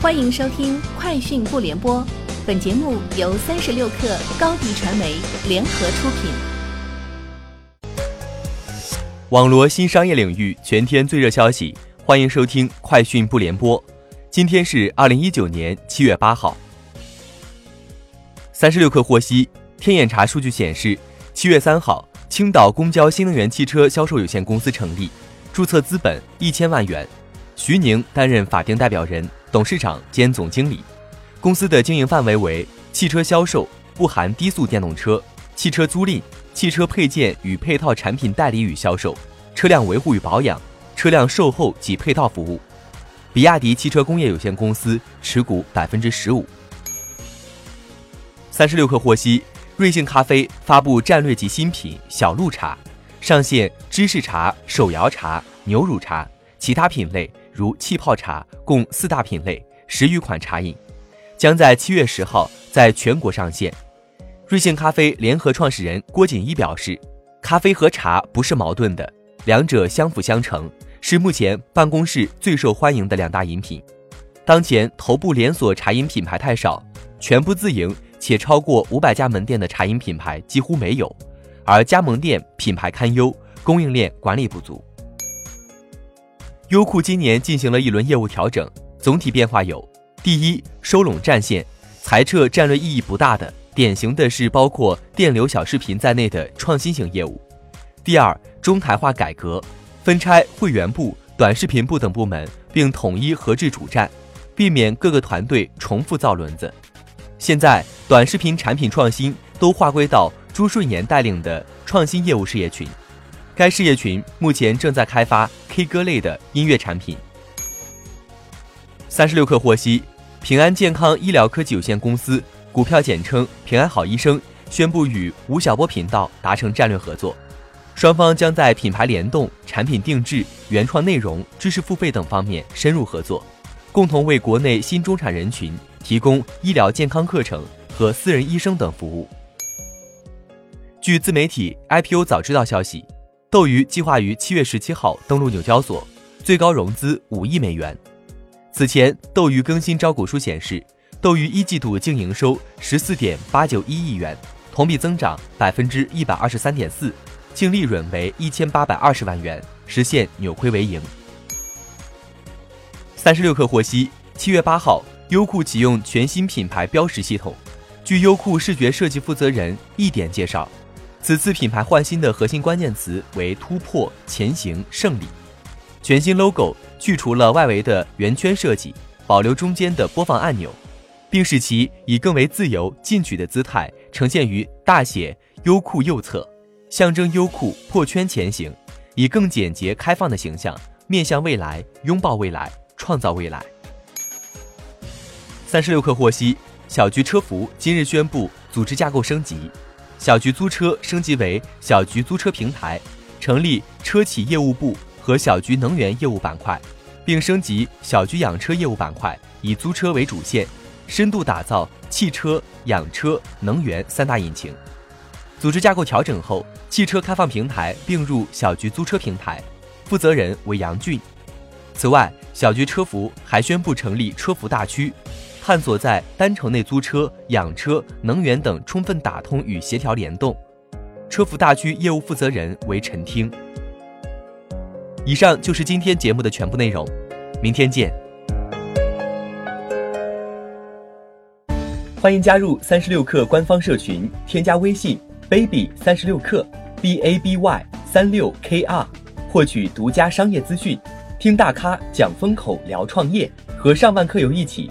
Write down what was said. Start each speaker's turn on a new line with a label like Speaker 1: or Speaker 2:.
Speaker 1: 欢迎收听《快讯不联播》，本节目由三十六克高低传媒联合出品。
Speaker 2: 网罗新商业领域全天最热消息，欢迎收听《快讯不联播》。今天是二零一九年七月八号。三十六氪获悉，天眼查数据显示，七月三号，青岛公交新能源汽车销售有限公司成立，注册资本一千万元，徐宁担任法定代表人。董事长兼总经理，公司的经营范围为汽车销售（不含低速电动车）、汽车租赁、汽车配件与配套产品代理与销售、车辆维护与保养、车辆售后及配套服务。比亚迪汽车工业有限公司持股百分之十五。三十六氪获悉，瑞幸咖啡发布战略级新品小鹿茶，上线芝士茶、手摇茶、牛乳茶，其他品类。如气泡茶共四大品类，十余款茶饮，将在七月十号在全国上线。瑞幸咖啡联合创始人郭锦一表示，咖啡和茶不是矛盾的，两者相辅相成，是目前办公室最受欢迎的两大饮品。当前头部连锁茶饮品牌太少，全部自营且超过五百家门店的茶饮品牌几乎没有，而加盟店品牌堪忧，供应链管理不足。优酷今年进行了一轮业务调整，总体变化有：第一，收拢战线，裁撤战略意义不大的，典型的是包括电流小视频在内的创新型业务；第二，中台化改革，分拆会员部、短视频部等部门，并统一合制主站，避免各个团队重复造轮子。现在，短视频产品创新都划归到朱顺炎带领的创新业务事业群。该事业群目前正在开发 K 歌类的音乐产品。三十六氪获悉，平安健康医疗科技有限公司（股票简称平安好医生）宣布与吴晓波频道达成战略合作，双方将在品牌联动、产品定制、原创内容、知识付费等方面深入合作，共同为国内新中产人群提供医疗健康课程和私人医生等服务。据自媒体 IPO 早知道消息。斗鱼计划于七月十七号登陆纽交所，最高融资五亿美元。此前，斗鱼更新招股书显示，斗鱼一季度净营收十四点八九一亿元，同比增长百分之一百二十三点四，净利润为一千八百二十万元，实现扭亏为盈。三十六氪获悉，七月八号，优酷启用全新品牌标识系统。据优酷视觉设计负责人一点介绍。此次品牌换新的核心关键词为突破、前行、胜利。全新 logo 去除了外围的圆圈设计，保留中间的播放按钮，并使其以更为自由、进取的姿态呈现于大写优酷右侧，象征优酷破圈前行，以更简洁、开放的形象面向未来，拥抱未来，创造未来。三十六氪获悉，小桔车服今日宣布组织架构升级。小桔租车升级为小桔租车平台，成立车企业务部和小桔能源业务板块，并升级小桔养车业务板块，以租车为主线，深度打造汽车、养车、能源三大引擎。组织架构调整后，汽车开放平台并入小桔租车平台，负责人为杨俊。此外，小桔车服还宣布成立车服大区。探索在单城内租车、养车、能源等充分打通与协调联动。车服大区业务负责人为陈听。以上就是今天节目的全部内容，明天见。欢迎加入三十六氪官方社群，添加微信 baby 三十六氪 b a b y 三六 k r，获取独家商业资讯，听大咖讲风口，聊创业。和上万客友一起